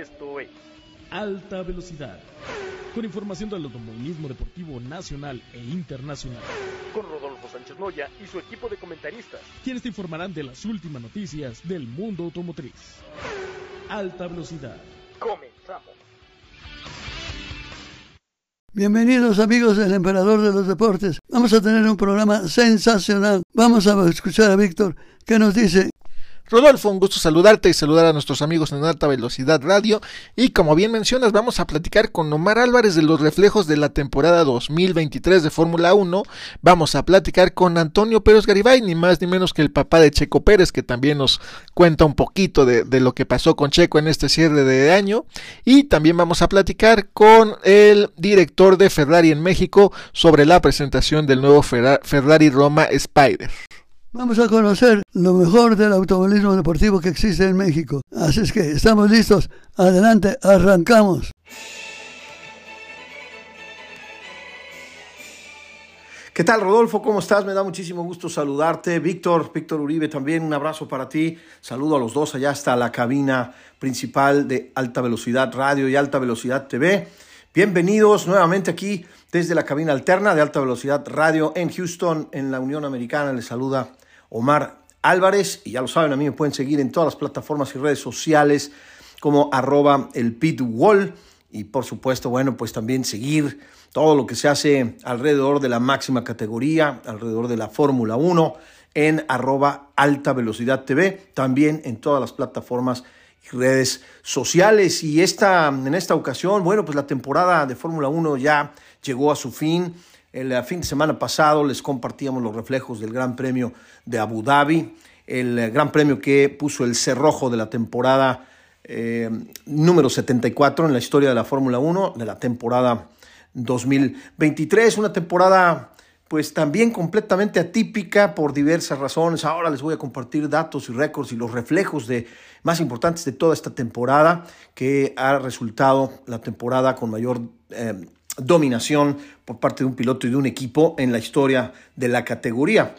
Esto es Alta Velocidad. Con información del automovilismo deportivo nacional e internacional. Con Rodolfo Sánchez Moya y su equipo de comentaristas. Quienes te informarán de las últimas noticias del mundo automotriz. Alta Velocidad. Comenzamos. Bienvenidos amigos del Emperador de los Deportes. Vamos a tener un programa sensacional. Vamos a escuchar a Víctor que nos dice Rodolfo, un gusto saludarte y saludar a nuestros amigos en Alta Velocidad Radio. Y como bien mencionas, vamos a platicar con Omar Álvarez de los reflejos de la temporada 2023 de Fórmula 1. Vamos a platicar con Antonio Pérez Garibay, ni más ni menos que el papá de Checo Pérez, que también nos cuenta un poquito de, de lo que pasó con Checo en este cierre de año. Y también vamos a platicar con el director de Ferrari en México sobre la presentación del nuevo Ferrari Roma Spider. Vamos a conocer lo mejor del automovilismo deportivo que existe en México. Así es que estamos listos. Adelante, arrancamos. ¿Qué tal, Rodolfo? ¿Cómo estás? Me da muchísimo gusto saludarte. Víctor, Víctor Uribe, también un abrazo para ti. Saludo a los dos allá hasta la cabina principal de Alta Velocidad Radio y Alta Velocidad TV. Bienvenidos nuevamente aquí desde la cabina alterna de Alta Velocidad Radio en Houston, en la Unión Americana. Les saluda Omar Álvarez. Y ya lo saben, a mí me pueden seguir en todas las plataformas y redes sociales como arroba el pitwall. Y por supuesto, bueno, pues también seguir todo lo que se hace alrededor de la máxima categoría, alrededor de la Fórmula 1 en arroba alta velocidad TV, también en todas las plataformas redes sociales. Y esta, en esta ocasión, bueno, pues la temporada de Fórmula 1 ya llegó a su fin. El eh, fin de semana pasado les compartíamos los reflejos del Gran Premio de Abu Dhabi, el eh, Gran Premio que puso el cerrojo de la temporada eh, número 74 en la historia de la Fórmula 1, de la temporada 2023, una temporada pues también completamente atípica por diversas razones. Ahora les voy a compartir datos y récords y los reflejos de más importantes de toda esta temporada que ha resultado la temporada con mayor dominación por parte de un piloto y de un equipo en la historia de la categoría.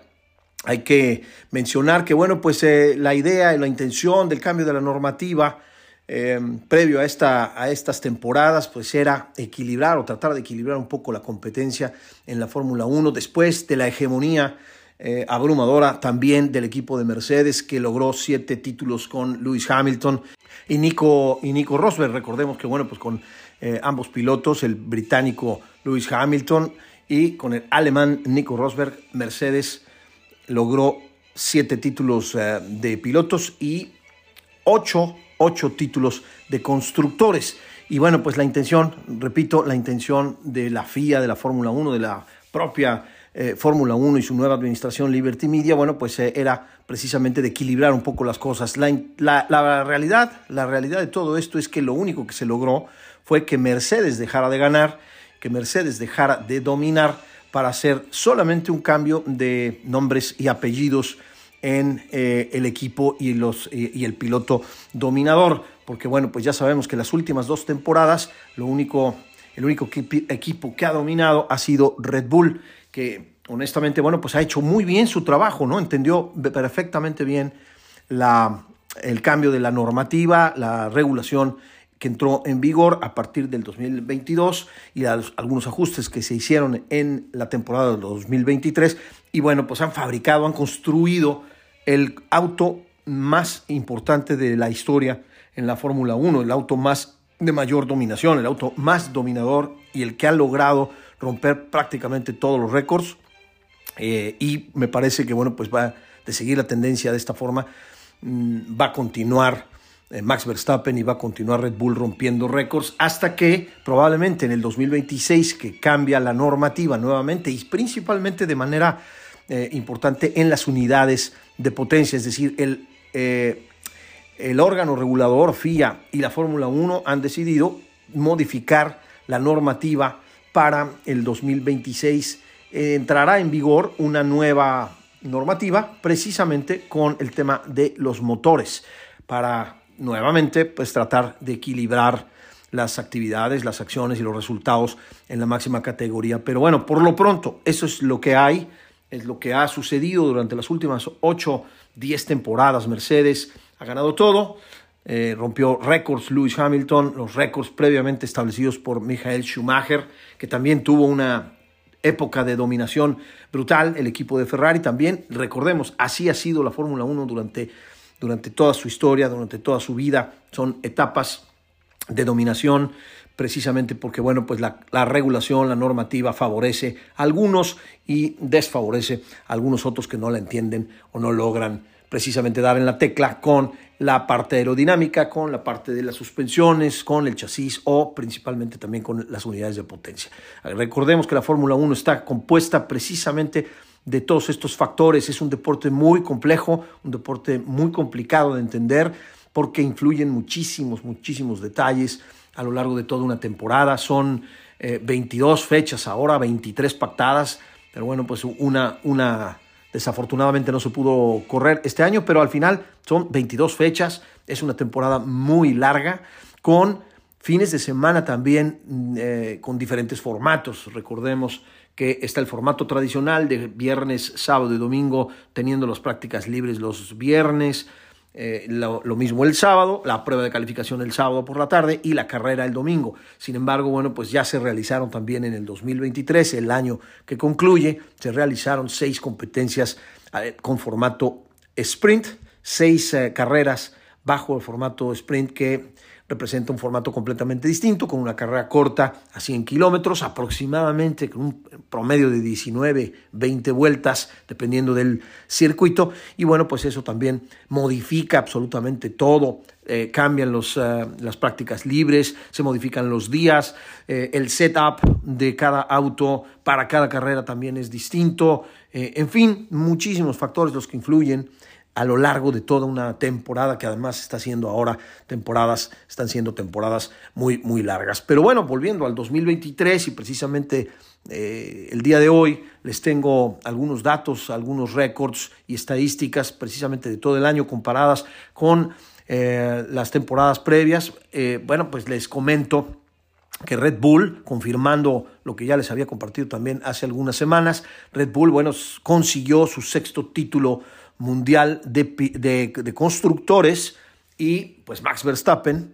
Hay que mencionar que, bueno, pues eh, la idea y la intención del cambio de la normativa eh, previo a, esta, a estas temporadas, pues era equilibrar o tratar de equilibrar un poco la competencia en la Fórmula 1 después de la hegemonía eh, abrumadora también del equipo de Mercedes que logró siete títulos con Lewis Hamilton y Nico, y Nico Rosberg. Recordemos que, bueno, pues con eh, ambos pilotos, el británico Lewis Hamilton y con el alemán Nico Rosberg, Mercedes logró siete títulos eh, de pilotos y ocho, ocho títulos de constructores. Y bueno, pues la intención, repito, la intención de la FIA, de la Fórmula 1, de la propia eh, Fórmula 1 y su nueva administración Liberty Media, bueno, pues era precisamente de equilibrar un poco las cosas. La, realidad, la realidad de todo esto es que lo único que se logró fue que Mercedes dejara de ganar, que Mercedes dejara de dominar para hacer solamente un cambio de nombres y apellidos en eh, el equipo y, y el piloto dominador. Porque bueno, pues ya sabemos que las últimas dos temporadas lo único, el único equipo que ha dominado ha sido Red Bull, que honestamente, bueno, pues ha hecho muy bien su trabajo, ¿no? Entendió perfectamente bien la, el cambio de la normativa, la regulación que entró en vigor a partir del 2022 y algunos ajustes que se hicieron en la temporada del 2023. Y bueno, pues han fabricado, han construido el auto más importante de la historia en la Fórmula 1, el auto más de mayor dominación, el auto más dominador y el que ha logrado romper prácticamente todos los récords. Eh, y me parece que, bueno, pues va de seguir la tendencia de esta forma, mm, va a continuar eh, Max Verstappen y va a continuar Red Bull rompiendo récords hasta que probablemente en el 2026 que cambia la normativa nuevamente y principalmente de manera eh, importante en las unidades de potencia, es decir, el, el órgano regulador FIA y la Fórmula 1 han decidido modificar la normativa para el 2026. entrará en vigor una nueva normativa precisamente con el tema de los motores para nuevamente, pues tratar de equilibrar las actividades, las acciones y los resultados en la máxima categoría. Pero bueno, por lo pronto, eso es lo que hay, es lo que ha sucedido durante las últimas 8, 10 temporadas. Mercedes ha ganado todo, eh, rompió récords Lewis Hamilton, los récords previamente establecidos por Michael Schumacher, que también tuvo una época de dominación brutal, el equipo de Ferrari también, recordemos, así ha sido la Fórmula 1 durante, durante toda su historia, durante toda su vida, son etapas de dominación, precisamente porque, bueno, pues la, la, regulación, la normativa favorece a algunos y desfavorece a algunos otros que no la entienden o no logran precisamente dar en la tecla con la parte aerodinámica, con la parte de las suspensiones, con el chasis o principalmente también con las unidades de potencia. Recordemos que la Fórmula 1 está compuesta precisamente de todos estos factores. Es un deporte muy complejo, un deporte muy complicado de entender porque influyen muchísimos, muchísimos detalles a lo largo de toda una temporada. Son 22 eh, fechas ahora, 23 pactadas, pero bueno, pues una, una Desafortunadamente no se pudo correr este año, pero al final son 22 fechas. Es una temporada muy larga con fines de semana también mm, eh, con diferentes formatos. Recordemos que está el formato tradicional de viernes, sábado y domingo, teniendo las prácticas libres los viernes. Eh, lo, mismo el sábado, la prueba de calificación el sábado por la tarde y la carrera el domingo. Sin embargo, bueno, pues ya se realizaron también en el 2023, el año que concluye, se realizaron seis competencias eh, con formato sprint, seis eh, carreras bajo el formato sprint que representa un formato completamente distinto, con una carrera corta a 100 kilómetros, aproximadamente con un promedio de 19, 20 vueltas, dependiendo del circuito. Y bueno, pues eso también modifica absolutamente todo. Eh, cambian los, eh, las prácticas libres, se modifican los días, eh, el setup de cada auto para cada carrera también es distinto. en fin, muchísimos factores los que influyen a lo largo de toda una temporada que además está siendo ahora temporadas, están siendo temporadas muy, muy largas. Pero bueno, volviendo al 2023 y precisamente eh, el día de hoy les tengo algunos datos, algunos récords y estadísticas precisamente de todo el año comparadas con eh, las temporadas previas. Eh, bueno, pues les comento que Red Bull, confirmando lo que ya les había compartido también hace algunas semanas, Red Bull, bueno, consiguió su sexto título mundial de, constructores y pues Max Verstappen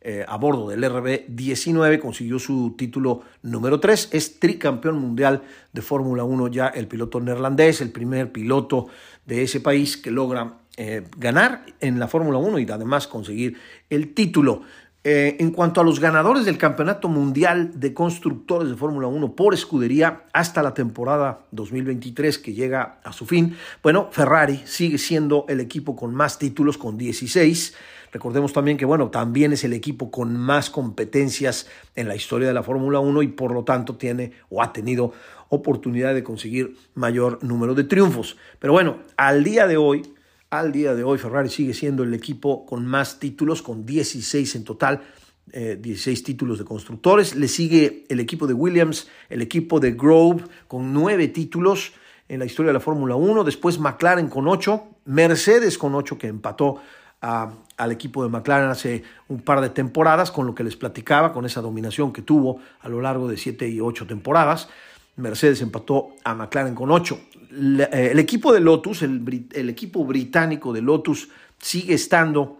eh, a bordo del RB19 consiguió su título número 3, es tricampeón mundial de Fórmula 1 ya el piloto neerlandés, el primer piloto de ese país que logra eh, ganar en la Fórmula 1 y además conseguir el título. Eh, en cuanto a los ganadores del Campeonato Mundial de Constructores de Fórmula 1 por escudería hasta la temporada 2023 que llega a su fin, bueno, Ferrari sigue siendo el equipo con más títulos, con 16. Recordemos también que, bueno, también es el equipo con más competencias en la historia de la Fórmula 1 y por lo tanto tiene o ha tenido oportunidad de conseguir mayor número de triunfos. Pero bueno, al día de hoy, al día de hoy Ferrari sigue siendo el equipo con más títulos, con 16 en total, 16 eh, títulos de constructores. Le sigue el equipo de Williams, el equipo de Grove con 9 títulos en la historia de la Fórmula 1. Después McLaren con 8, Mercedes con 8 que empató al equipo de McLaren hace un par de temporadas, con lo que les platicaba, con esa dominación que tuvo a lo largo de 7 y 8 temporadas. Mercedes empató a McLaren con 8. Eh, el equipo de Lotus, el, equipo británico de Lotus, sigue estando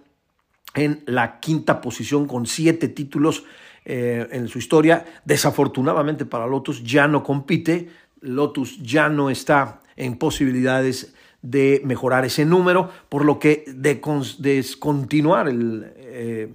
en la quinta posición con siete títulos eh, en su historia. Desafortunadamente para Lotus ya no compite, Lotus ya no está en posibilidades de mejorar ese número, por lo que de descontinuar el, eh,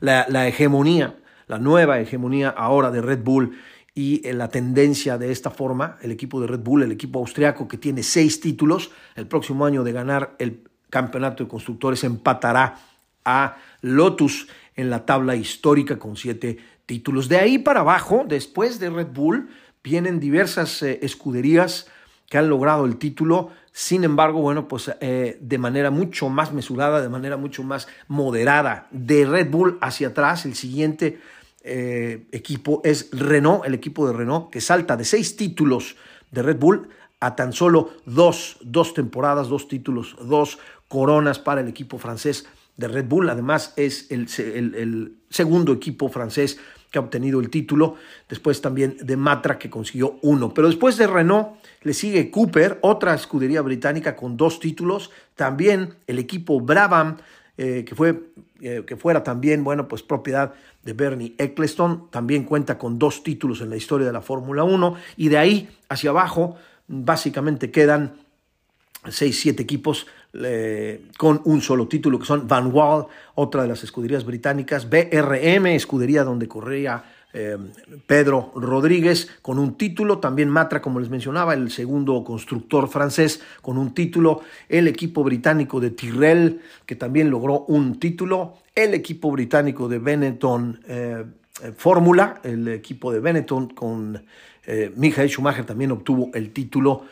la hegemonía, la nueva hegemonía ahora de Red Bull y la tendencia de esta forma, el equipo de Red Bull, el equipo austriaco que tiene seis títulos, el próximo año de ganar el campeonato de constructores empatará a Lotus en la tabla histórica con siete títulos. De ahí para abajo, después de Red Bull, vienen diversas eh, escuderías que han logrado el título. Sin embargo, bueno, pues eh, de manera mucho más mesurada, de manera mucho más moderada. De Red Bull hacia atrás, el siguiente eh, equipo es Renault, el equipo de Renault, que salta de seis títulos de Red Bull a tan solo dos, dos temporadas, dos títulos, dos coronas para el equipo francés de Red Bull. Además, es el, el, segundo equipo francés que ha obtenido el título, después también de Matra que consiguió uno. Pero después de Renault le sigue Cooper, otra escudería británica con dos títulos, también el equipo Brabham eh, que, fue, eh, que fuera también, bueno, pues propiedad de Bernie Eccleston. También cuenta con dos títulos en la historia de la Fórmula 1 y de ahí hacia abajo básicamente quedan seis, siete equipos eh, con un solo título, que son Van Wall, otra de las escuderías británicas, BRM, escudería donde corría eh, Pedro Rodríguez, con un título, también Matra, como les mencionaba, el segundo constructor francés, con un título, el equipo británico de Tyrrell, que también logró un título, el equipo británico de Benetton eh, Fórmula, el equipo de Benetton con Michael Schumacher también obtuvo el título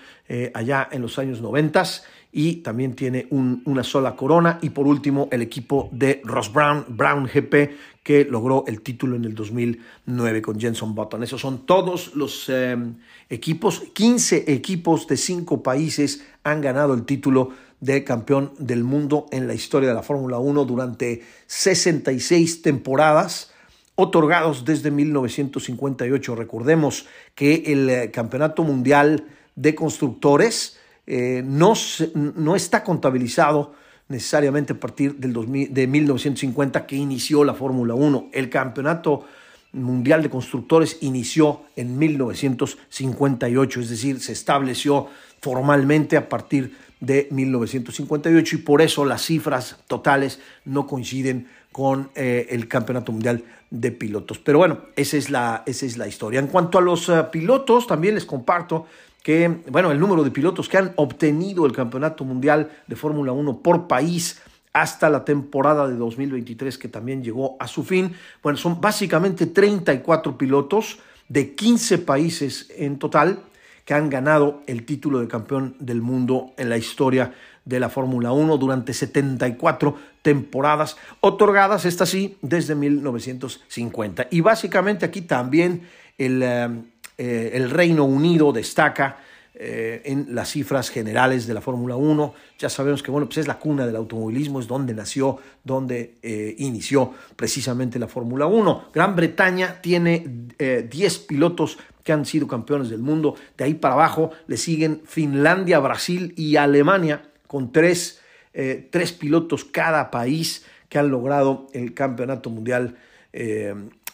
allá en los años 90 y también tiene una sola corona. Y por último, el equipo de Ross Brown, Brown GP, que logró el título en el 2009 con Jenson Button. Esos son todos los em, equipos. 15 equipos de 5 países han ganado el título de campeón del mundo en la historia de la Fórmula 1 durante 66 temporadas otorgados desde 1958. Recordemos que el eh, Campeonato Mundial de Constructores eh, no, no está contabilizado necesariamente a partir del de 1950 que inició la Fórmula 1. El Campeonato Mundial de Constructores inició en 1958, es decir, se estableció formalmente a partir de 1958 y por eso las cifras totales no coinciden con eh, el Campeonato Mundial de Pilotos. Pero bueno, esa es la, esa es la historia. En cuanto a los eh, pilotos, también les comparto que, bueno, el número de pilotos que han obtenido el Campeonato Mundial de Fórmula 1 por país hasta la temporada de 2023 que también llegó a su fin. Bueno, son básicamente 34 pilotos de 15 países en total que han ganado el título de campeón del mundo en la historia de la Fórmula 1 durante 74 temporadas, otorgadas, estas sí, desde 1950. Y básicamente aquí también el... Eh, el Reino Unido destaca eh, en las cifras generales de la Fórmula 1. Ya sabemos que bueno, pues es la cuna del automovilismo, es donde nació, donde eh, inició precisamente la Fórmula 1. Gran Bretaña tiene 10 pilotos que han sido campeones del mundo. De ahí para abajo le siguen Finlandia, Brasil y Alemania con tres, tres pilotos cada país que han logrado el campeonato mundial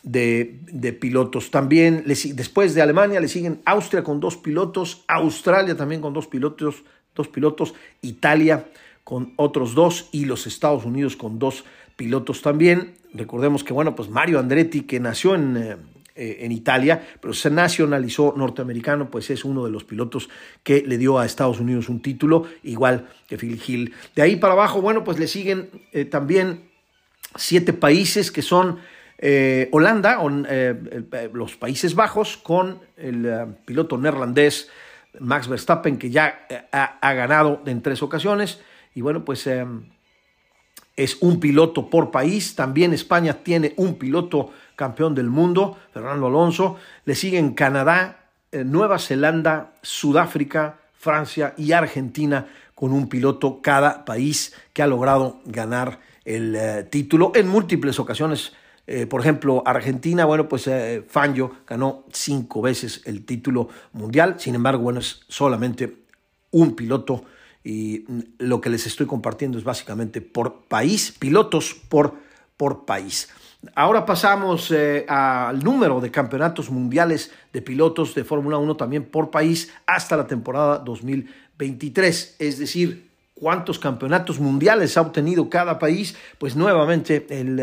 de, pilotos. También después de Alemania le siguen Austria con dos pilotos, Australia también con dos pilotos, dos pilotos, Italia con otros dos y los Estados Unidos con dos pilotos también. Recordemos que, bueno, pues Mario Andretti, que nació en, eh, eh, en Italia, pero se nacionalizó norteamericano, pues es uno de los pilotos que le dio a Estados Unidos un título, igual que Phil Hill. De ahí para abajo, bueno, pues le siguen eh, también siete países que son eh, Holanda, eh, eh, los Países Bajos, con el piloto neerlandés Max Verstappen, que ya ha, ganado en tres ocasiones. Y bueno, pues es un piloto por país. También España tiene un piloto campeón del mundo, Fernando Alonso. Le siguen Canadá, Nueva Zelanda, Sudáfrica, Francia y Argentina con un piloto cada país que ha logrado ganar el título en múltiples ocasiones eh, por ejemplo, Argentina, bueno, pues eh, Fangio ganó cinco veces el título mundial, sin embargo, bueno, es solamente un piloto y mm, lo que les estoy compartiendo es básicamente por país, pilotos por, por país. Ahora pasamos eh, al número de campeonatos mundiales de pilotos de Fórmula 1 también por país hasta la temporada 2023, es decir, cuántos campeonatos mundiales ha obtenido cada país, pues nuevamente el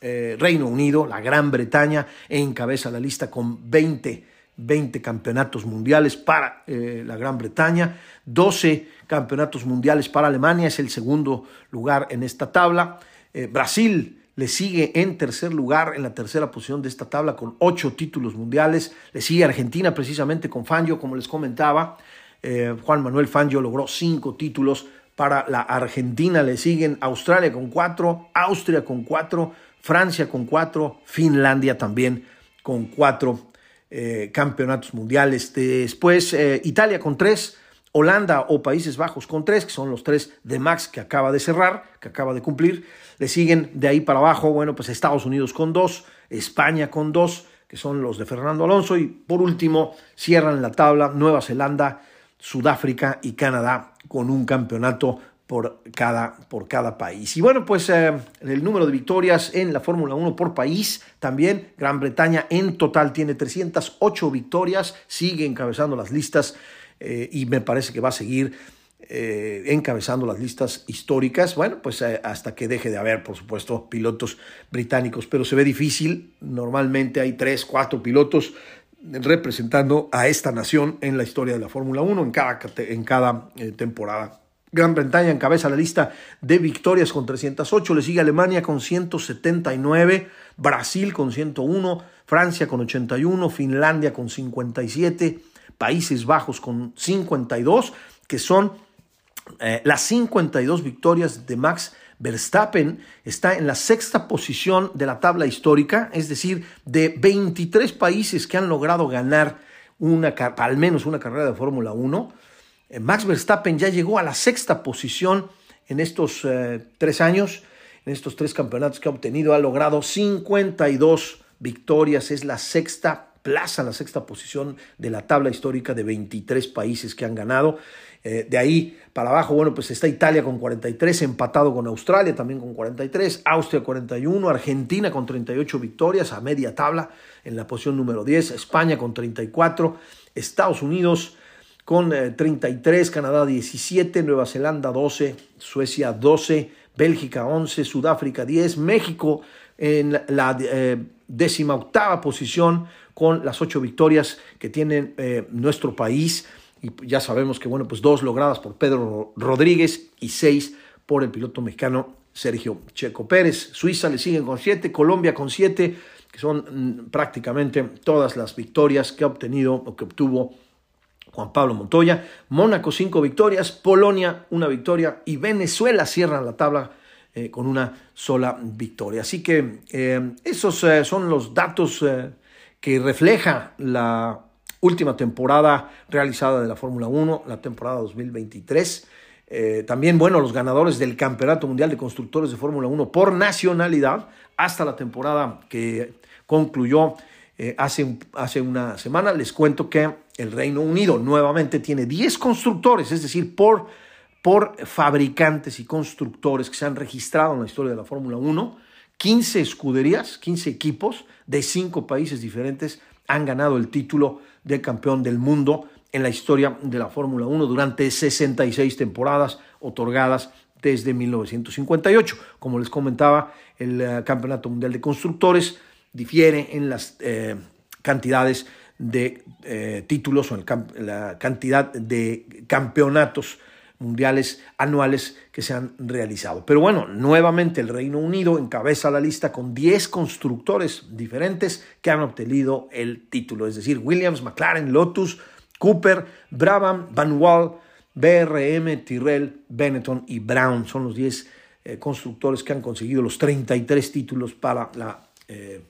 eh, Reino Unido, la Gran Bretaña, encabeza la lista con 20, 20 campeonatos mundiales para eh, la Gran Bretaña, 12 campeonatos mundiales para Alemania, es el segundo lugar en esta tabla. Eh, Brasil le sigue en tercer lugar, en la tercera posición de esta tabla, con ocho títulos mundiales. Le sigue Argentina precisamente con Fangio, como les comentaba. Juan Manuel Fangio logró cinco títulos para la Argentina. Le siguen Australia con cuatro, Austria con cuatro, Francia con cuatro, Finlandia también con cuatro eh, campeonatos mundiales. Después eh, Italia con tres, Holanda o Países Bajos con tres, que son los tres de Max que acaba de cerrar, que acaba de cumplir. Le siguen de ahí para abajo, bueno, pues Estados Unidos con dos, España con dos, que son los de Fernando Alonso. Y por último, cierran la tabla Nueva Zelanda, Sudáfrica y Canadá con un campeonato por cada, por cada país. Y bueno, pues eh, el número de victorias en la Fórmula 1 por país también. Gran Bretaña en total tiene 308 victorias, sigue encabezando las listas eh, y me parece que va a seguir eh, encabezando las listas históricas, bueno, pues hasta que deje de haber, por supuesto, pilotos británicos, pero se ve difícil, normalmente hay tres, cuatro pilotos representando a esta nación en la historia de la Fórmula 1 en cada, en cada temporada. Gran Bretaña encabeza la lista de victorias con 308, le sigue Alemania con 179, Brasil con 101, Francia con 81, Finlandia con 57, Países Bajos con 52, que son eh, las 52 victorias de Max Verstappen. Está en la sexta posición de la tabla histórica, es decir, de 23 países que han logrado ganar una, al menos una carrera de Fórmula 1 eh, Max Verstappen ya llegó a la sexta posición en estos eh, tres años, en estos tres campeonatos que ha obtenido, ha logrado 52 victorias, es la sexta plaza, la sexta posición de la tabla histórica de 23 países que han ganado. Eh, de ahí para abajo, bueno, pues está Italia con 43, empatado con Australia también con 43, Austria 41, Argentina con 38 victorias a media tabla en la posición número 10, España con 34, Estados Unidos con 33, eh, Canadá 17, Nueva Zelanda 12, Suecia 12, Bélgica 11, Sudáfrica 10, México en la eh, décima octava posición con las ocho victorias que tiene eh, nuestro país y ya sabemos que bueno pues dos logradas por Pedro Rodríguez y seis por el piloto mexicano Sergio Checo Pérez. Suiza le siguen con siete, Colombia con siete, que son mm, prácticamente todas las victorias que ha obtenido o que obtuvo Juan Pablo Montoya. Mónaco cinco victorias, Polonia una victoria y Venezuela cierran la tabla eh, con una sola victoria. Así que eh, esos eh, son los datos que refleja la última temporada realizada de la Fórmula 1, la temporada 2023. también, bueno, los ganadores del Campeonato Mundial de Constructores de Fórmula 1 por nacionalidad hasta la temporada que concluyó hace, hace una semana. Les cuento que el Reino Unido nuevamente tiene 10 constructores, es decir, por, por fabricantes y constructores que se han registrado en la historia de la Fórmula 1, 15 escuderías, 15 equipos de 5 países diferentes han ganado el título de campeón del mundo en la historia de la Fórmula 1 durante 66 temporadas otorgadas desde 1958. Como les comentaba, el eh, Campeonato Mundial de Constructores difiere en las eh, cantidades de eh, títulos o la cantidad de campeonatos mundiales anuales que se han realizado. Pero bueno, nuevamente el Reino Unido encabeza la lista con 10 constructores diferentes que han obtenido el título, es decir, Williams, McLaren, Lotus, Cooper, Brabham, Van Wall, BRM, Tyrrell, Benetton y Brown. Son los 10 eh, constructores que han conseguido los 33 títulos para la eh,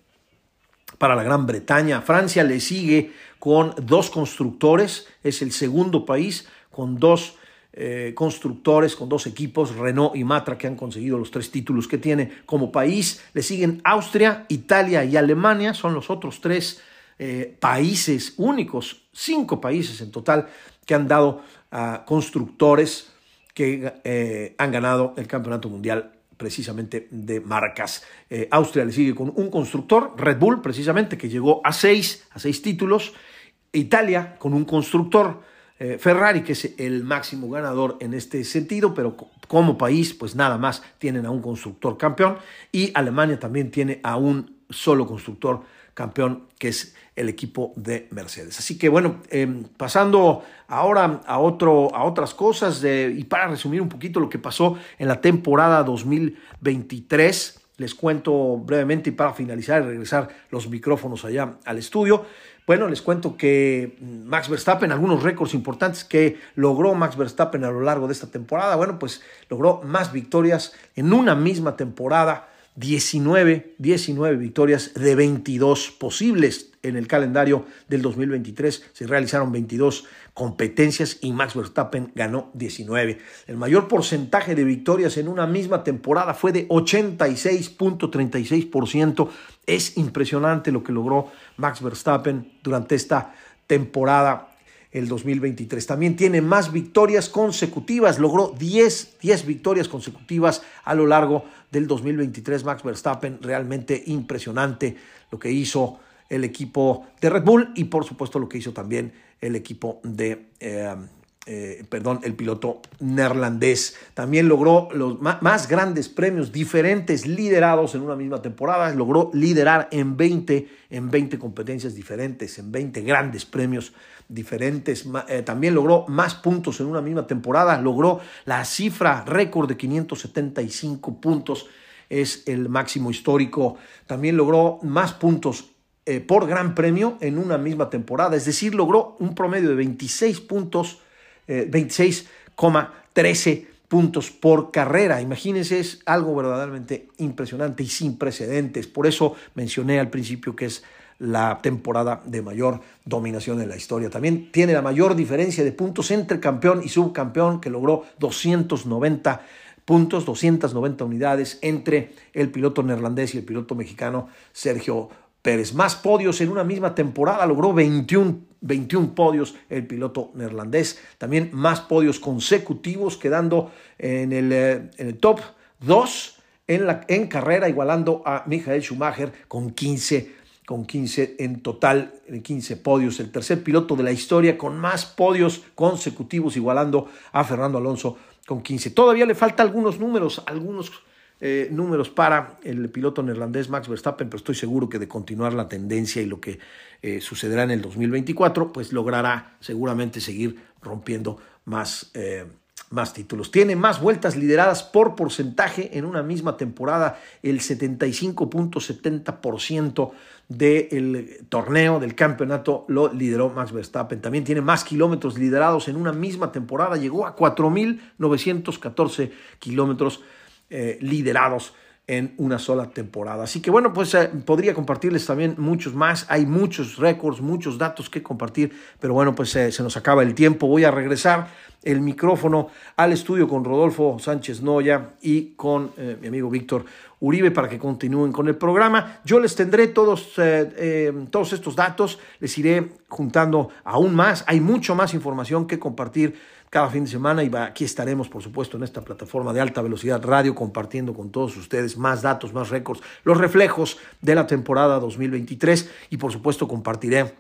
para la Gran Bretaña. Francia le sigue con dos constructores, es el segundo país con dos eh, constructores, con dos equipos, Renault y Matra, que han conseguido los tres títulos que tiene como país. Le siguen Austria, Italia y Alemania, son los otros tres eh, países únicos, cinco países en total, que han dado a constructores que eh, han ganado el Campeonato Mundial precisamente de marcas. Eh, Austria le sigue con un constructor, Red Bull precisamente, que llegó a seis, a seis títulos. Italia con un constructor, eh, Ferrari, que es el máximo ganador en este sentido, pero como país, pues nada más tienen a un constructor campeón. Y Alemania también tiene a un solo constructor campeón, que es el equipo de Mercedes. Así que bueno, em, pasando ahora a, otro, a otras cosas y para resumir un poquito lo que pasó en la temporada 2023, les cuento brevemente y para finalizar y regresar los micrófonos allá al estudio. Bueno, les cuento que Max Verstappen, algunos récords importantes que logró Max Verstappen a lo largo de esta temporada, bueno, pues logró más victorias en una misma temporada 19, 19 victorias de 22 posibles en el calendario del 2023. Se realizaron 22 competencias y Max Verstappen ganó 19. El mayor porcentaje de victorias en una misma temporada fue de 86.36%. Es impresionante lo que logró Max Verstappen durante esta temporada el 2023. También tiene más victorias consecutivas, logró 10, 10 victorias consecutivas a lo largo del 2023. Max Verstappen, realmente impresionante lo que hizo el equipo de Red Bull y por supuesto lo que hizo también el equipo de... Eh, eh, perdón, el piloto neerlandés. También logró los más, grandes premios diferentes liderados en una misma temporada. Logró liderar en 20, en 20 competencias diferentes, en 20 grandes premios diferentes. Eh, también logró más puntos en una misma temporada. Logró la cifra récord de 575 puntos. Es el máximo histórico. También logró más puntos eh, por gran premio en una misma temporada. Es decir, logró un promedio de 26 puntos 26,13 eh, puntos por carrera. Imagínense, es algo verdaderamente impresionante y sin precedentes. Por eso mencioné al principio que es la temporada de mayor dominación en la historia. También tiene la mayor diferencia de puntos entre campeón y subcampeón, que logró 290 puntos, 290 unidades entre el piloto neerlandés y el piloto mexicano Sergio Pérez. Más podios en una misma temporada, logró 21, 21 podios el piloto neerlandés. También más podios consecutivos, quedando en el, eh, en el top 2 en, la, en carrera, igualando a Michael Schumacher con 15 con 15 en total, 15 podios, el tercer piloto de la historia con más podios consecutivos, igualando a Fernando Alonso con 15. Todavía le falta algunos números, algunos eh, números para el piloto neerlandés Max Verstappen, pero estoy seguro que de continuar la tendencia y lo que eh, sucederá en el 2024, pues logrará seguramente seguir rompiendo más, eh, más títulos. Tiene más vueltas lideradas por porcentaje en una misma temporada, el 75.70% del torneo, del campeonato, lo lideró Max Verstappen. También tiene más kilómetros liderados en una misma temporada, llegó a 4.914 kilómetros eh, liderados en una sola temporada. Así que bueno, pues eh, podría compartirles también muchos más. Hay muchos récords, muchos datos que compartir, pero bueno, pues eh, se nos acaba el tiempo. Voy a regresar el micrófono al estudio con Rodolfo Sánchez Noya y con mi amigo Víctor Uribe para que continúen con el programa. Yo les tendré todos, todos estos datos, les iré juntando aún más. Hay mucho más información que compartir cada fin de semana y aquí estaremos, por supuesto, en esta plataforma de alta velocidad radio compartiendo con todos ustedes más datos, más récords, los reflejos de la temporada 2023 y, por supuesto, compartiré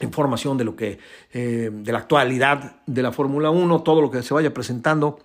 información de lo que eh, de la actualidad de la Fórmula 1, todo lo que se vaya presentando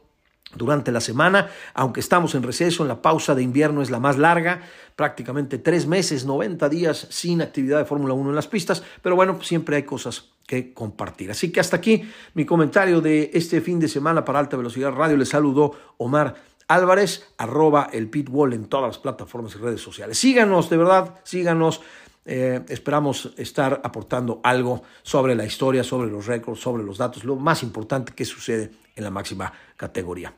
durante la semana, aunque estamos en receso, en la pausa de invierno es la más larga, prácticamente tres meses, 90 días sin actividad de Fórmula 1 en las pistas, pero bueno, siempre hay cosas que compartir. Así que hasta aquí mi comentario de este fin de semana para Alta Velocidad Radio. Les saludó Omar Álvarez, arroba el pitwall en todas las plataformas y redes sociales. Síganos, de verdad, síganos. Eh, esperamos estar aportando algo sobre la historia, sobre los récords, sobre los datos, lo más importante que sucede en la máxima categoría.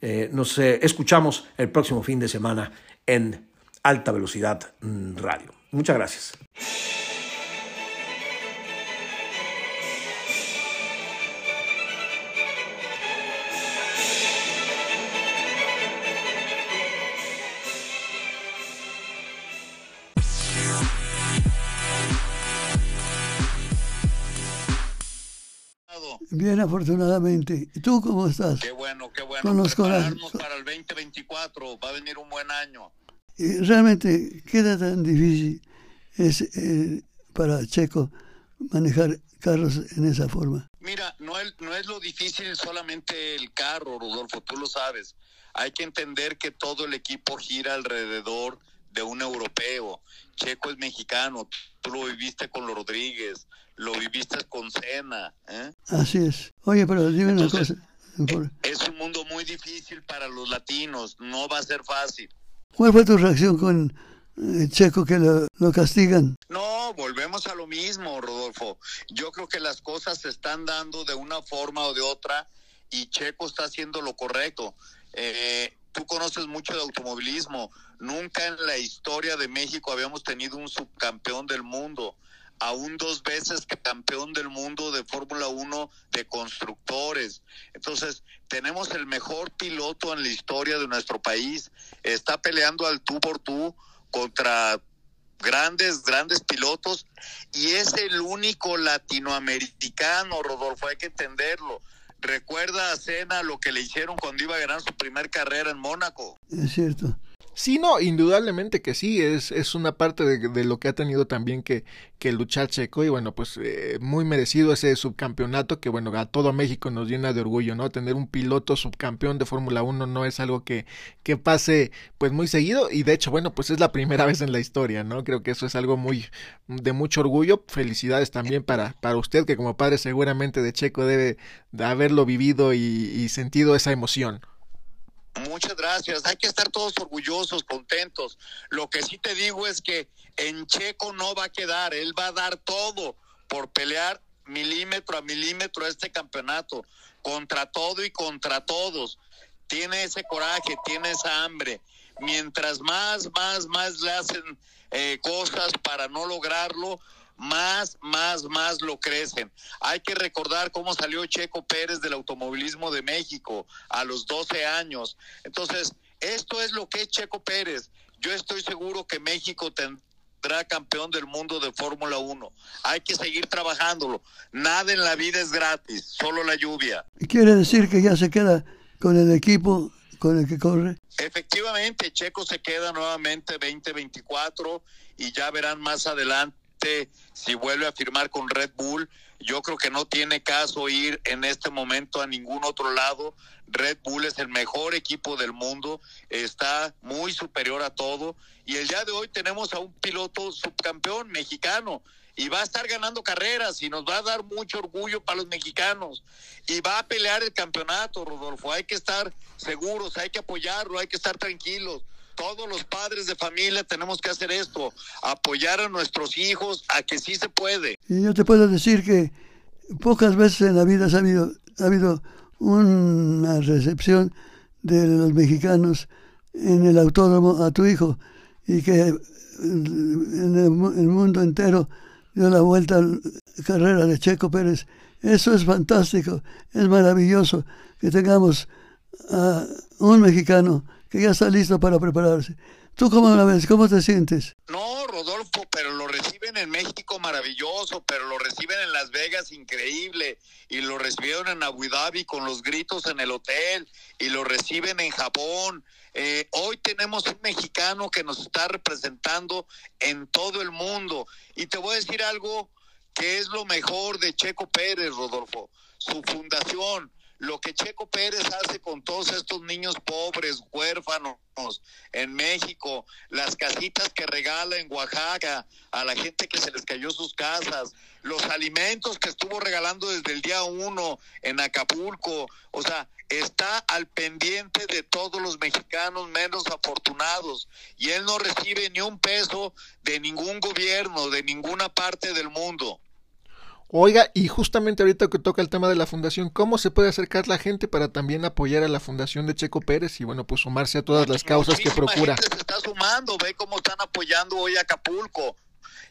Eh, nos eh, escuchamos el próximo fin de semana en Alta Velocidad mm, Radio. Muchas gracias. Bien, afortunadamente. ¿Y tú cómo estás? Qué bueno, qué bueno. Con los para el 2024, va a venir un buen año. Y realmente, ¿qué era tan difícil es eh, para Checo manejar carros en esa forma? Mira, no es, no es lo difícil solamente el carro, Rodolfo, tú lo sabes. Hay que entender que todo el equipo gira alrededor de un europeo. Checo es mexicano, tú lo viviste con Rodríguez, lo viviste con Cena. ¿eh? Así es. Oye, pero dime una cosa. Eh, es un mundo muy difícil para los latinos, no va a ser fácil. ¿Cuál fue tu reacción con eh, Checo que lo, lo, castigan? No, volvemos a lo mismo, Rodolfo. Yo creo que las cosas se están dando de una forma o de otra y Checo está haciendo lo correcto. Eh, tú conoces mucho de automovilismo. Nunca en la historia de México habíamos tenido un subcampeón del mundo. Aún dos veces campeón del mundo de Fórmula 1 de constructores. Entonces, tenemos el mejor piloto en la historia de nuestro país. Está peleando al tú por tú contra grandes, grandes pilotos y es el único latinoamericano, Rodolfo, hay que entenderlo. Recuerda a Cena lo que le hicieron cuando iba a ganar su primer carrera en Mónaco. Es cierto. Sí, no, indudablemente que sí, es, es una parte de, de lo que ha tenido también que, que luchar Checo y bueno, pues eh, muy merecido ese subcampeonato que bueno, a todo México nos llena de orgullo, ¿no? Tener un piloto subcampeón de Fórmula 1 no es algo que, que pase pues muy seguido y de hecho, bueno, pues es la primera vez en la historia, ¿no? Creo que eso es algo muy de mucho orgullo. Felicidades también para, para usted que como padre seguramente de Checo debe de haberlo vivido y, y sentido esa emoción. Muchas gracias. Hay que estar todos orgullosos, contentos. Lo que sí te digo es que en Checo no va a quedar. Él va a dar todo por pelear milímetro a milímetro este campeonato, contra todo y contra todos. Tiene ese coraje, tiene esa hambre. Mientras más, más, más le hacen eh, cosas para no lograrlo, más, más, más lo crecen. Hay que recordar cómo salió Checo Pérez del automovilismo de México a los 12 años. Entonces, esto es lo que es Checo Pérez. Yo estoy seguro que México tendrá campeón del mundo de Fórmula 1. Hay que seguir trabajándolo. Nada en la vida es gratis, solo la lluvia. Quiere decir que ya se queda con el equipo con el que corre. Efectivamente, Checo se queda nuevamente 2024 y ya verán más adelante si vuelve a firmar con Red Bull. Yo creo que no tiene caso ir en este momento a ningún otro lado. Red Bull es el mejor equipo del mundo, está muy superior a todo. Y el día de hoy tenemos a un piloto subcampeón mexicano y va a estar ganando carreras y nos va a dar mucho orgullo para los mexicanos y va a pelear el campeonato, Rodolfo. Hay que estar seguros, hay que apoyarlo, hay que estar tranquilos todos los padres de familia tenemos que hacer esto, apoyar a nuestros hijos a que sí se puede. Y yo te puedo decir que pocas veces en la vida ha habido, ha habido una recepción de los mexicanos en el autódromo a tu hijo y que en el, mundo entero dio la vuelta a la carrera de Checo Pérez. Eso es fantástico, es maravilloso que tengamos a un mexicano que ya está listo para prepararse. ¿Tú cómo la ves? ¿Cómo te sientes? No, Rodolfo, pero lo reciben en México maravilloso, pero lo reciben en Las Vegas increíble, y lo recibieron en Abu Dhabi con los gritos en el hotel, y lo reciben en Japón. Eh, hoy tenemos un mexicano que nos está representando en todo el mundo. Y te voy a decir algo que es lo mejor de Checo Pérez, Rodolfo, su fundación lo que Checo Pérez hace con todos estos niños pobres, huérfanos en México, las casitas que regala en Oaxaca a la gente que se les cayó sus casas, los alimentos que estuvo regalando desde el día uno en Acapulco, o sea, está al pendiente de todos los mexicanos menos afortunados y él no recibe ni un peso de ningún gobierno, de ninguna parte del mundo. Oiga, y justamente ahorita que toca el tema de la fundación, ¿cómo se puede acercar la gente para también apoyar a la fundación de Checo Pérez y bueno, pues sumarse a todas las causas que procura? Gente se está sumando, ve cómo están apoyando hoy Acapulco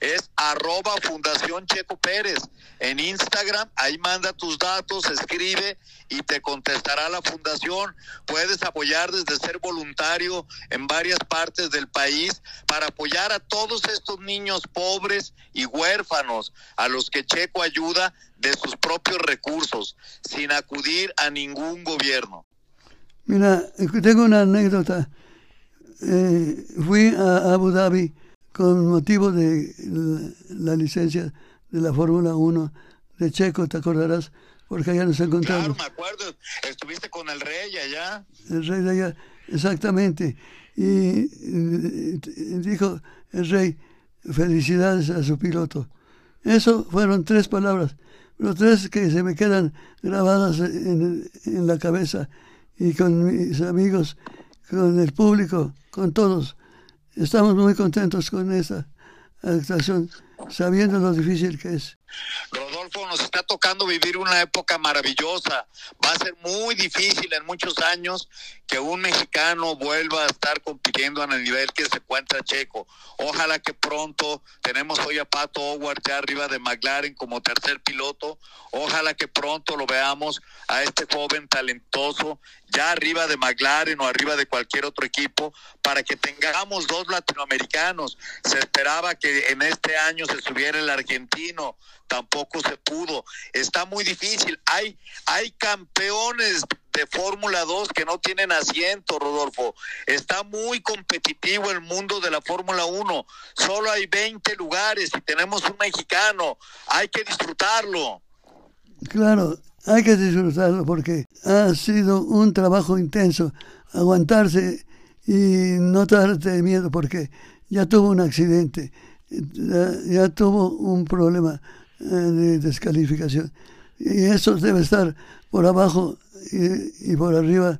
es arroba Fundación Checo Pérez en Instagram, ahí manda tus datos, escribe y te contestará la fundación. Puedes apoyar desde ser voluntario en varias partes del país para apoyar a todos estos niños pobres y huérfanos a los que Checo ayuda de sus propios recursos, sin acudir a ningún gobierno. Mira, tengo una anécdota. Eh, fui a Abu Dhabi con motivo de la, licencia de la Fórmula 1 de Checo, ¿te acordarás? Porque allá nos encontramos. Claro, me acuerdo, estuviste con el rey allá. El rey de allá, exactamente. Y, dijo el rey, felicidades a su piloto. Eso fueron tres palabras, los tres que se me quedan grabadas en, en la cabeza y con mis amigos, con el público, con todos Estamos muy contentos con esa actuación, sabiendo lo difícil que es. Rodolfo, nos está tocando vivir una época maravillosa. Va a ser muy difícil en muchos años que un mexicano vuelva a estar compitiendo en el nivel que se encuentra Checo. Ojalá que pronto tenemos hoy a Pato Howard ya arriba de McLaren como tercer piloto. Ojalá que pronto lo veamos a este joven talentoso ya arriba de McLaren o arriba de cualquier otro equipo para que tengamos dos latinoamericanos. Se esperaba que en este año se subiera el argentino, tampoco se pudo. Está muy difícil. Hay, hay campeones de Fórmula 2 que no tienen asiento, Rodolfo. Está muy competitivo el mundo de la Fórmula 1. Solo hay 20 lugares y tenemos un mexicano. Hay que disfrutarlo. Claro, hay que disfrutarlo porque ha sido un trabajo intenso aguantarse y no darte miedo porque ya tuvo un accidente, ya, tuvo un problema eh, de descalificación y eso debe estar por abajo y, y por arriba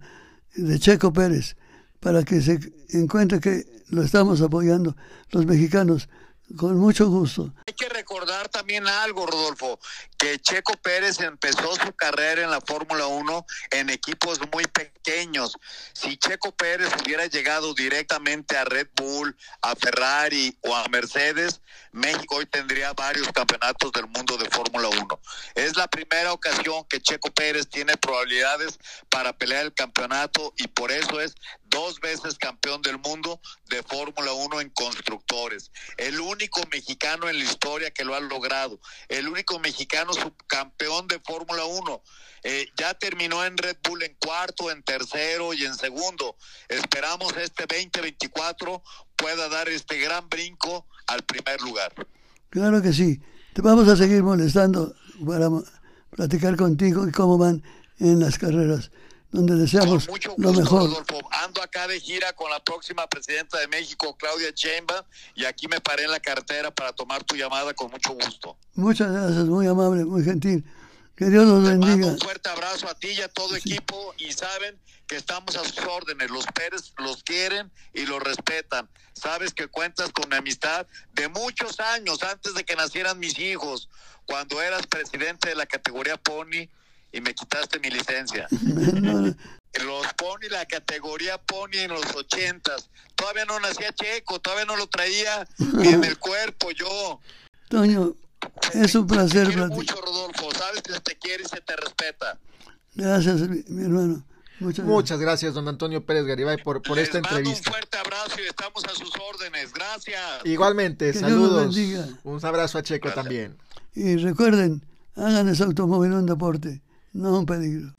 de Checo Pérez para que se encuentre que lo estamos apoyando los mexicanos con mucho gusto. Hay que recordar también algo, Rodolfo, que Checo Pérez empezó su carrera en la Fórmula 1 en equipos muy pequeños. Si Checo Pérez hubiera llegado directamente a Red Bull, a Ferrari o a Mercedes, México hoy tendría varios campeonatos del mundo de Fórmula 1. Es la primera ocasión que Checo Pérez tiene probabilidades para pelear el campeonato y por eso es dos veces campeón del mundo de Fórmula 1 en constructores. El único mexicano en la historia que lo ha logrado. El único mexicano subcampeón de Fórmula 1. Eh, ya terminó en Red Bull en cuarto, en tercero y en segundo. Esperamos este 2024 pueda dar este gran brinco al primer lugar. Claro que sí. Te vamos a seguir molestando para platicar contigo y cómo van en las carreras donde deseamos lo mejor. Ando acá de gira con la próxima presidenta de México, Claudia Sheinbaum, y aquí me paré en la cartera para tomar tu llamada con mucho gusto. Muchas gracias, muy amable, muy gentil. Que Dios los bendiga. un fuerte abrazo a ti y a todo equipo y saben que estamos a sus órdenes. Los Pérez los quieren y los respetan. Sabes que cuentas con mi amistad de muchos años antes de que nacieran mis hijos, cuando eras presidente de la categoría Pony y me quitaste mi licencia. los Pony, la categoría Pony en los ochentas. Todavía no nacía Checo, todavía no lo traía ni en el cuerpo yo. Toño, es un placer. Te mucho, Rodolfo. Sabes que se te quiere y se te respeta. Gracias, mi, hermano. Muchas, Muchas gracias. don Antonio Pérez Garibay, por, por esta entrevista. Un fuerte abrazo y estamos a sus órdenes. Gracias. Igualmente, saludos. Un abrazo a Checo también. Y recuerden, hagan ese automóvil un deporte no un.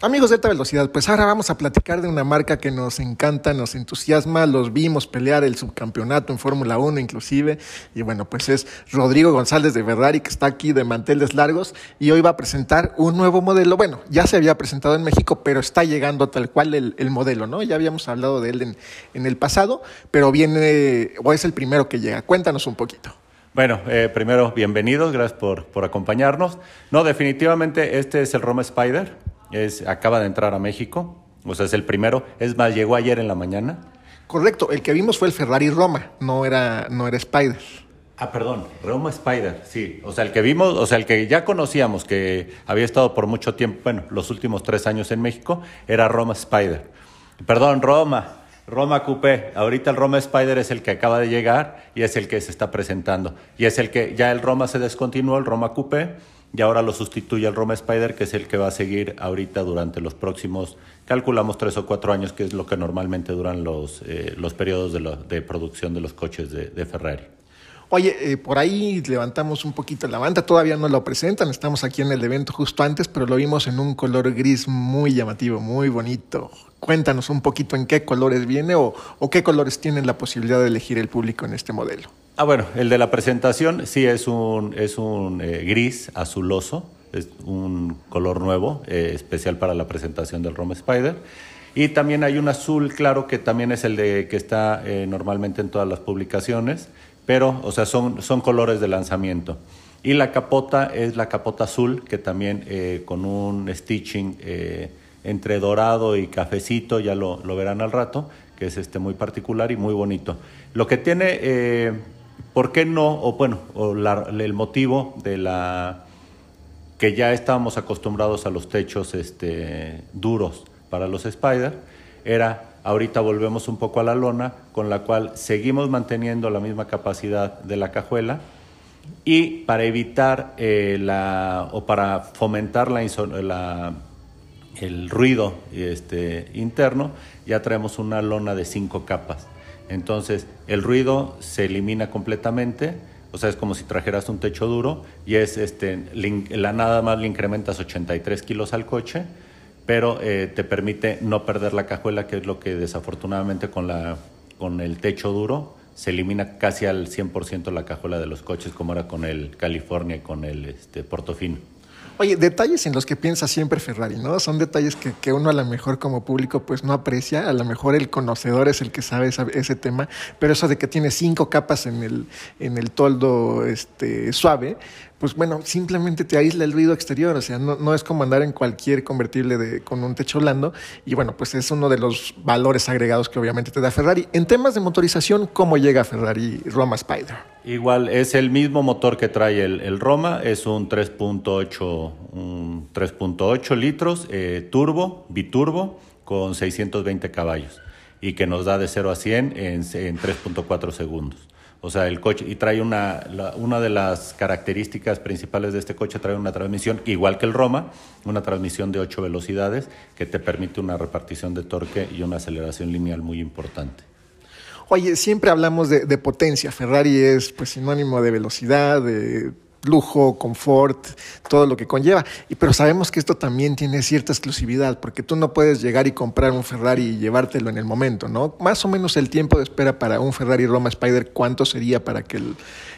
Amigos de alta velocidad, pues ahora vamos a platicar de una marca que nos encanta, nos entusiasma, los vimos pelear el subcampeonato en Fórmula 1 inclusive, y bueno, pues es Rodrigo González de Ferrari que está aquí de manteles largos y hoy va a presentar un nuevo modelo, bueno, ya se había presentado en México, pero está llegando tal cual el, modelo, ¿no? Ya habíamos hablado de él en, en el pasado, pero viene, o es el primero que llega, cuéntanos un poquito. Bueno, eh, primero, bienvenidos, gracias por, por, acompañarnos. No, definitivamente este es el Roma Spider, es, acaba de entrar a México, o sea, es el primero, es más, llegó ayer en la mañana. Correcto, el que vimos fue el Ferrari Roma, no era, no era Spider. Ah, perdón, Roma Spider, sí. O sea, el que vimos, o sea, el que ya conocíamos que había estado por mucho tiempo, bueno, los últimos tres años en México, era Roma Spider. Perdón, Roma, Roma Coupé, ahorita el Roma Spider es el que acaba de llegar y es el que se está presentando. Y es el que ya el Roma se descontinuó, el Roma Coupé, y ahora lo sustituye el Roma Spider, que es el que va a seguir ahorita durante los próximos, calculamos tres o cuatro años, que es lo que normalmente duran los, eh, los periodos de, de, producción de los coches de, de Ferrari. Oye, eh, por ahí levantamos un poquito la banda, todavía no lo presentan, estamos aquí en el evento justo antes, pero lo vimos en un color gris muy llamativo, muy bonito. Cuéntanos un poquito en qué colores viene o, qué colores tiene la posibilidad de elegir el público en este modelo. Ah, bueno, el de la presentación sí es un, es un eh, gris azuloso, es un color nuevo, eh, especial para la presentación del Rome Spider. Y también hay un azul claro que también es el de que está normalmente en todas las publicaciones pero, o sea, son, son colores de lanzamiento. Y la capota es la capota azul, que también eh, con un stitching eh, entre dorado y cafecito, ya lo, lo, verán al rato, que es este muy particular y muy bonito. Lo que tiene, eh, ¿por qué no? O bueno, el motivo de la que ya estábamos acostumbrados a los techos este, duros para los Spider, era ahorita volvemos un poco a la lona, con la cual seguimos manteniendo la misma capacidad de la cajuela y para evitar eh, la, o para fomentar la, el ruido este, interno, ya traemos una lona de cinco capas. Entonces, el ruido se elimina completamente, o sea, es como si trajeras un techo duro y es, este, la nada más le incrementas 83 kilos al coche, pero eh, te permite no perder la cajuela, que es lo que desafortunadamente con, la, con el techo duro se elimina casi al 100% la cajuela de los coches, como era con el California y con el este, Portofino. Oye, detalles en los que piensa siempre Ferrari, ¿no? Son detalles que, que, uno a lo mejor como público pues no aprecia, a lo mejor el conocedor es el que sabe ese, tema, pero eso de que tiene cinco capas en el, en el toldo este, suave, pues bueno, simplemente te aísla el ruido exterior, o sea, no, es como andar en cualquier convertible de, con un techo blando, y bueno, pues es uno de los valores agregados que obviamente te da Ferrari. En temas de motorización, ¿cómo llega Ferrari Roma Spider? Igual, es el mismo motor que trae el, Roma, es un 3.8 litros, eh, turbo, biturbo, con 620 caballos y que nos da de 0 a 100 en, en 3.4 segundos. O sea, el coche, y trae una, una de las características principales de este coche, trae una transmisión, igual que el Roma, una transmisión de 8 velocidades que te permite una repartición de torque y una aceleración lineal muy importante. Oye, siempre hablamos de, potencia. Ferrari es pues sinónimo de velocidad, de lujo, confort, todo lo que conlleva. Y, pero sabemos que esto también tiene cierta exclusividad, porque tú no puedes llegar y comprar un Ferrari y llevártelo en el momento, ¿no? Más o menos el tiempo de espera para un Ferrari Roma Spider, ¿cuánto sería para que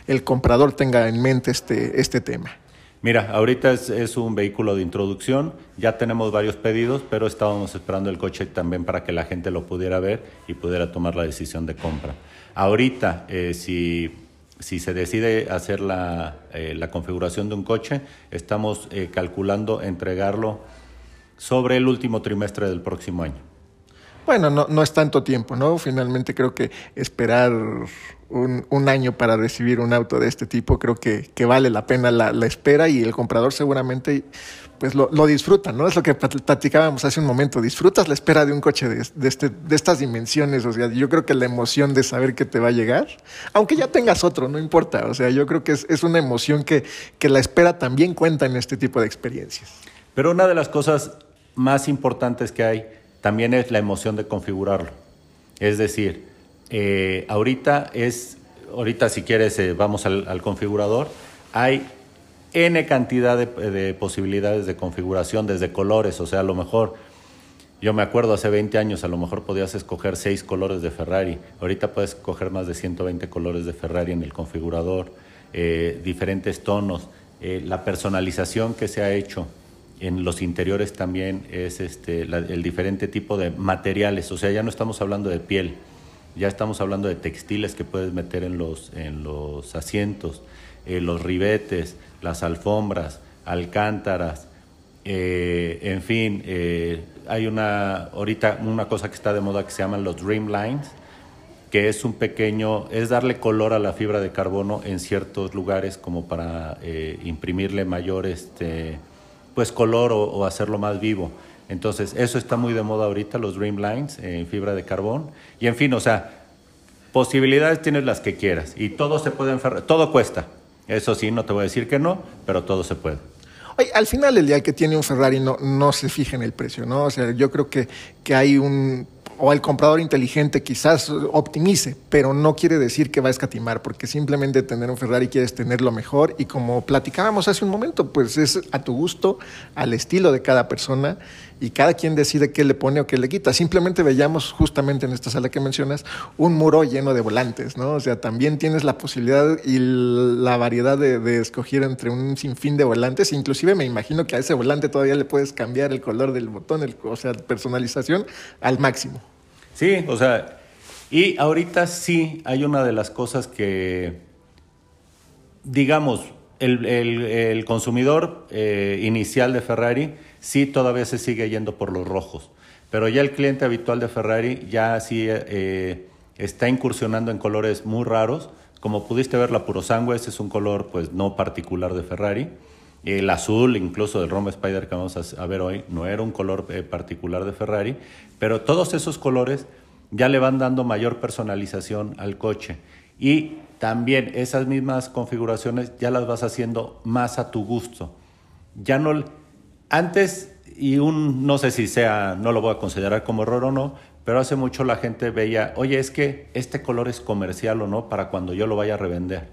el, comprador tenga en mente este, este tema? Mira, ahorita es, un vehículo de introducción, ya tenemos varios pedidos, pero estábamos esperando el coche también para que la gente lo pudiera ver y pudiera tomar la decisión de compra. Ahorita, eh, si, si, se decide hacer la, eh, la, configuración de un coche, estamos eh, calculando entregarlo sobre el último trimestre del próximo año. Bueno, no, no es tanto tiempo, ¿no? Finalmente creo que esperar un, un, año para recibir un auto de este tipo, creo que, que vale la pena la, la, espera y el comprador seguramente pues lo, lo, disfruta, ¿no? Es lo que platicábamos hace un momento, disfrutas la espera de un coche de, este, de estas dimensiones, o sea, yo creo que la emoción de saber que te va a llegar, aunque ya tengas otro, no importa, o sea, yo creo que es, es una emoción que, que la espera también cuenta en este tipo de experiencias. Pero una de las cosas más importantes que hay también es la emoción de configurarlo. Es decir, eh, ahorita es, ahorita si quieres eh, vamos al, configurador, hay N cantidad de, posibilidades de configuración desde colores, o sea, a lo mejor, yo me acuerdo hace 20 años, a lo mejor podías escoger 6 colores de Ferrari, ahorita puedes escoger más de 120 colores de Ferrari en el configurador, eh, diferentes tonos, la personalización que se ha hecho en los interiores también es este, el diferente tipo de materiales, o sea, ya no estamos hablando de piel, ya estamos hablando de textiles que puedes meter en los, en los asientos, eh, los ribetes, las alfombras, alcántaras, eh, en fin, eh, hay una, ahorita una cosa que está de moda que se llaman los Dreamlines, que es un pequeño, es darle color a la fibra de carbono en ciertos lugares como para imprimirle mayor este, pues color o, hacerlo más vivo. Entonces, eso está muy de moda ahorita, los Dreamlines en fibra de carbón. Y en fin, o sea, posibilidades tienes las que quieras. Y todo se puede enferrar, todo cuesta. Eso sí, no te voy a decir que no, pero todo se puede. Oye, al final el día que tiene un Ferrari no, no se fija en el precio, ¿no? O sea, yo creo que, que hay un o el comprador inteligente quizás optimice, pero no quiere decir que va a escatimar, porque simplemente tener un Ferrari quieres tenerlo mejor. Y como platicábamos hace un momento, pues es a tu gusto, al estilo de cada persona y cada quien decide qué le pone o qué le quita. Simplemente veíamos justamente en esta sala que mencionas un muro lleno de volantes, ¿no? O sea, también tienes la posibilidad y la variedad de, escoger entre un sinfín de volantes. Inclusive me imagino que a ese volante todavía le puedes cambiar el color del botón, o sea, personalización al máximo. Sí, o sea, y ahorita sí hay una de las cosas que, digamos, el, consumidor eh, inicial de Ferrari sí todavía se sigue yendo por los rojos. Pero ya el cliente habitual de Ferrari ya sí eh, está incursionando en colores muy raros. Como pudiste ver, la puro sangre, ese es un color pues no particular de Ferrari. El azul, incluso del Roma Spider que vamos a, ver hoy, no era un color eh, particular de Ferrari, pero todos esos colores ya le van dando mayor personalización al coche. Y también esas mismas configuraciones ya las vas haciendo más a tu gusto. Ya no antes y un no sé si sea no lo voy a considerar como error o no, pero hace mucho la gente veía, "Oye, es que este color es comercial o no para cuando yo lo vaya a revender."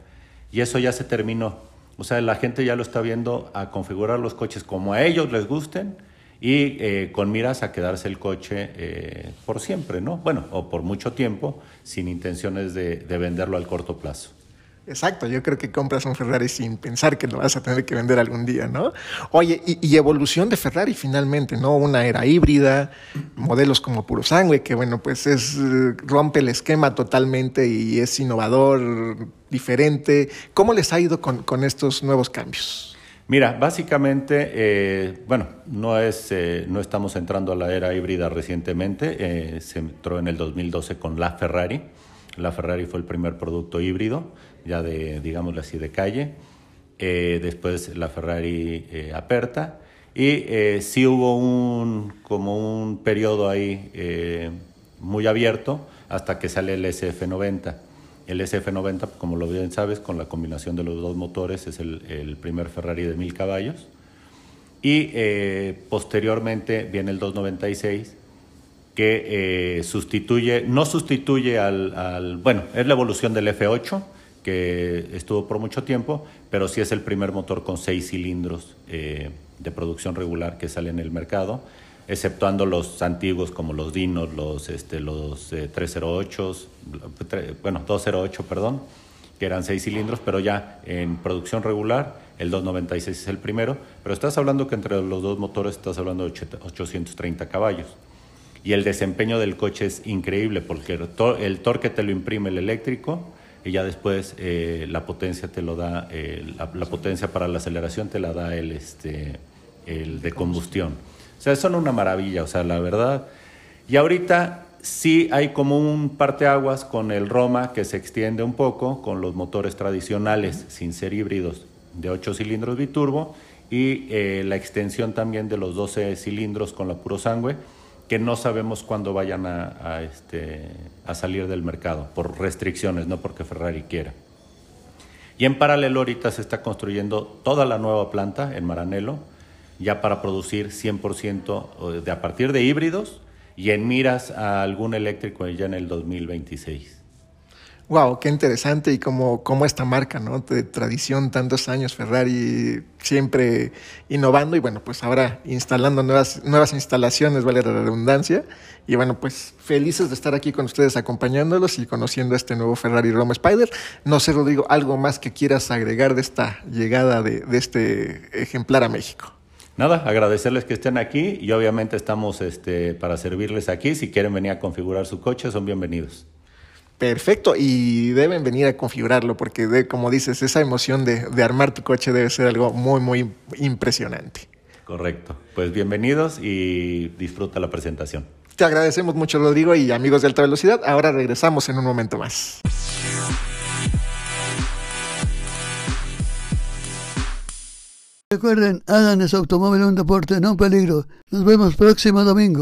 Y eso ya se terminó. O sea, la gente ya lo está viendo a configurar los coches como a ellos les gusten y eh, con miras a quedarse el coche eh, por siempre, ¿no? Bueno, o por mucho tiempo, sin intenciones de, venderlo al corto plazo. Exacto, yo creo que compras un Ferrari sin pensar que lo vas a tener que vender algún día, ¿no? Oye, y, evolución de Ferrari finalmente, ¿no? Una era híbrida, modelos como puro sangre, que bueno, pues es rompe el esquema totalmente y es innovador, diferente. ¿Cómo les ha ido con, estos nuevos cambios? Mira, básicamente, eh, bueno, no, es, eh, no estamos entrando a la era híbrida recientemente, eh, se entró en el 2012 con la Ferrari. La Ferrari fue el primer producto híbrido, ya de, digámoslo así, de calle. después la Ferrari Aperta. Y sí hubo un, como un periodo ahí muy abierto hasta que sale el SF90. El SF90, como lo bien sabes, con la combinación de los dos motores, es el, primer Ferrari de mil caballos. Y eh, posteriormente viene el 296, que eh, sustituye, no sustituye al, bueno, es la evolución del F8, que estuvo por mucho tiempo, pero sí es el primer motor con seis cilindros eh, de producción regular que sale en el mercado exceptuando los antiguos como los Dinos, los, este, los 308, eh, bueno, 208, perdón, que eran seis cilindros, pero ya en producción regular el 296 es el primero, pero estás hablando que entre los dos motores estás hablando de 830 caballos. Y el desempeño del coche es increíble porque el, torque te lo imprime el eléctrico y ya después eh, la potencia te lo da, eh, la, potencia para la aceleración te la da el, este, el de combustión. O sea, son una maravilla, o sea, la verdad. Y ahorita sí hay como un parteaguas con el Roma que se extiende un poco con los motores tradicionales, sin ser híbridos, de 8 cilindros biturbo y eh, la extensión también de los 12 cilindros con la puro sangre, que no sabemos cuándo vayan a, este, a salir del mercado, por restricciones, no porque Ferrari quiera. Y en paralelo ahorita se está construyendo toda la nueva planta en Maranello, ya para producir 100% de, a partir de híbridos y en miras a algún eléctrico ya en el 2026. Wow, qué interesante y como, como esta marca, ¿no? De tradición, tantos años, Ferrari siempre innovando y bueno, pues ahora instalando nuevas, nuevas instalaciones, vale la redundancia. Y bueno, pues felices de estar aquí con ustedes acompañándolos y conociendo este nuevo Ferrari Roma Spider. No sé, Rodrigo, algo más que quieras agregar de esta llegada de, de este ejemplar a México nada, agradecerles que estén aquí y obviamente estamos este, para servirles aquí. Si quieren venir a configurar su coche, son bienvenidos. Perfecto, y deben venir a configurarlo porque, de, como dices, esa emoción de, de armar tu coche debe ser algo muy, muy impresionante. Correcto, pues bienvenidos y disfruta la presentación. Te agradecemos mucho, Rodrigo, y amigos de alta velocidad. Ahora regresamos en un momento más. Recuerden, hagan automóvil un deporte, no un peligro. Nos vemos próximo domingo.